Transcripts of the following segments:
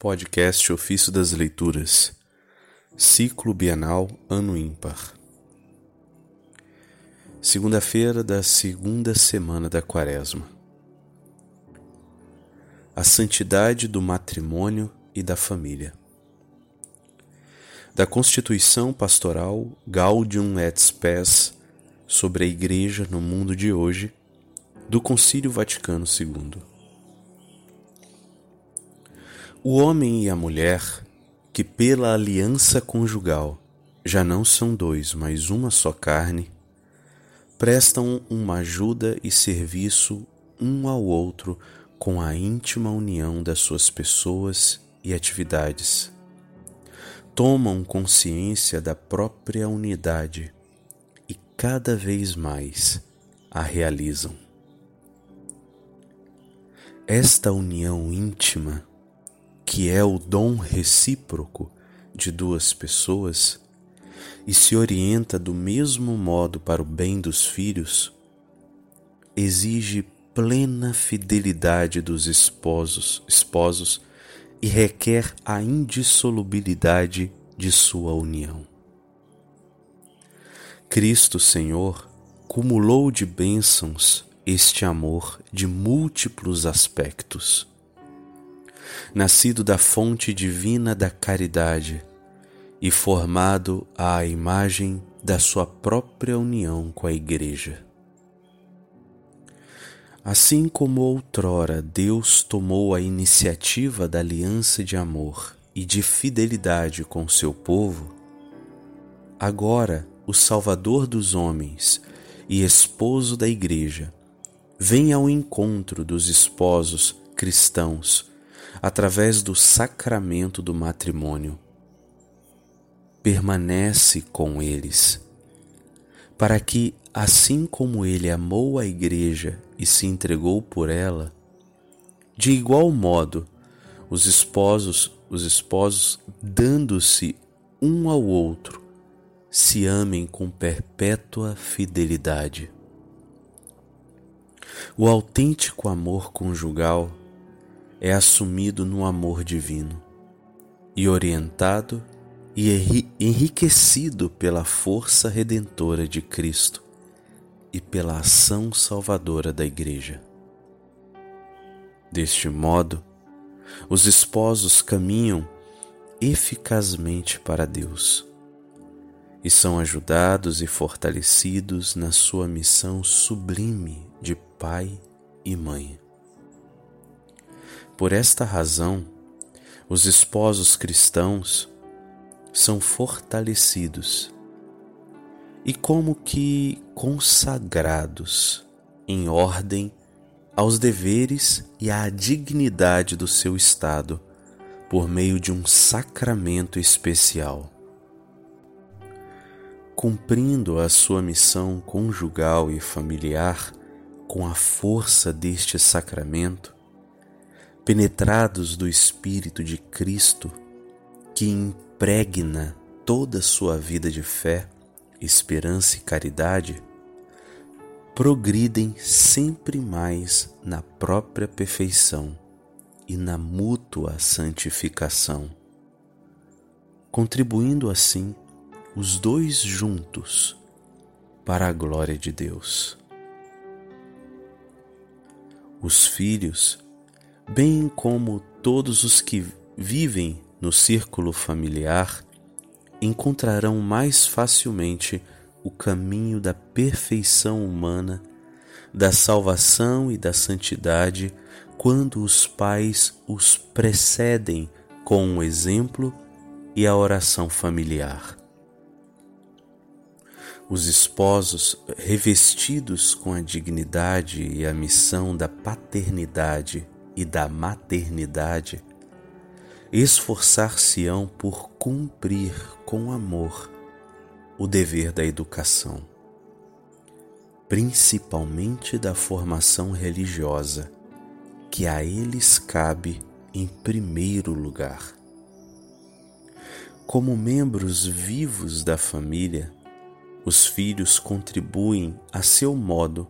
Podcast Ofício das Leituras, Ciclo Bienal Ano Ímpar. Segunda-feira da segunda semana da Quaresma. A santidade do matrimônio e da família. Da Constituição Pastoral Gaudium et Spes sobre a Igreja no mundo de hoje, do Concílio Vaticano II. O homem e a mulher, que pela aliança conjugal já não são dois, mas uma só carne, prestam uma ajuda e serviço um ao outro com a íntima união das suas pessoas e atividades. Tomam consciência da própria unidade e cada vez mais a realizam. Esta união íntima que é o dom recíproco de duas pessoas e se orienta do mesmo modo para o bem dos filhos, exige plena fidelidade dos esposos, esposos e requer a indissolubilidade de sua união. Cristo Senhor cumulou de bênçãos este amor de múltiplos aspectos nascido da fonte divina da caridade e formado à imagem da sua própria união com a Igreja. Assim como outrora Deus tomou a iniciativa da aliança de amor e de fidelidade com seu povo, agora o Salvador dos homens e esposo da Igreja vem ao encontro dos esposos cristãos através do sacramento do matrimônio. Permanece com eles, para que, assim como ele amou a Igreja e se entregou por ela, de igual modo os esposos, os esposos dando-se um ao outro, se amem com perpétua fidelidade. O autêntico amor conjugal é assumido no amor divino e orientado e enriquecido pela força redentora de Cristo e pela ação salvadora da Igreja. Deste modo, os esposos caminham eficazmente para Deus e são ajudados e fortalecidos na sua missão sublime de pai e mãe. Por esta razão, os esposos cristãos são fortalecidos e como que consagrados em ordem aos deveres e à dignidade do seu estado por meio de um sacramento especial. Cumprindo a sua missão conjugal e familiar com a força deste sacramento, penetrados do Espírito de Cristo, que impregna toda a sua vida de fé, esperança e caridade, progridem sempre mais na própria perfeição e na mútua santificação, contribuindo assim os dois juntos para a glória de Deus. Os filhos bem como todos os que vivem no círculo familiar, encontrarão mais facilmente o caminho da perfeição humana, da salvação e da santidade quando os pais os precedem com o exemplo e a oração familiar. Os esposos, revestidos com a dignidade e a missão da paternidade e da maternidade, esforçar-se-ão por cumprir com amor o dever da educação, principalmente da formação religiosa, que a eles cabe em primeiro lugar. Como membros vivos da família, os filhos contribuem a seu modo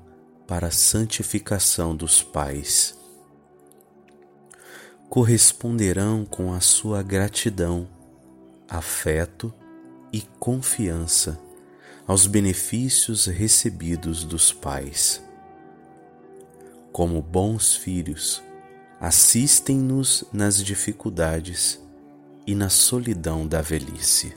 para a santificação dos pais corresponderão com a sua gratidão, afeto e confiança aos benefícios recebidos dos pais. Como bons filhos, assistem-nos nas dificuldades e na solidão da velhice.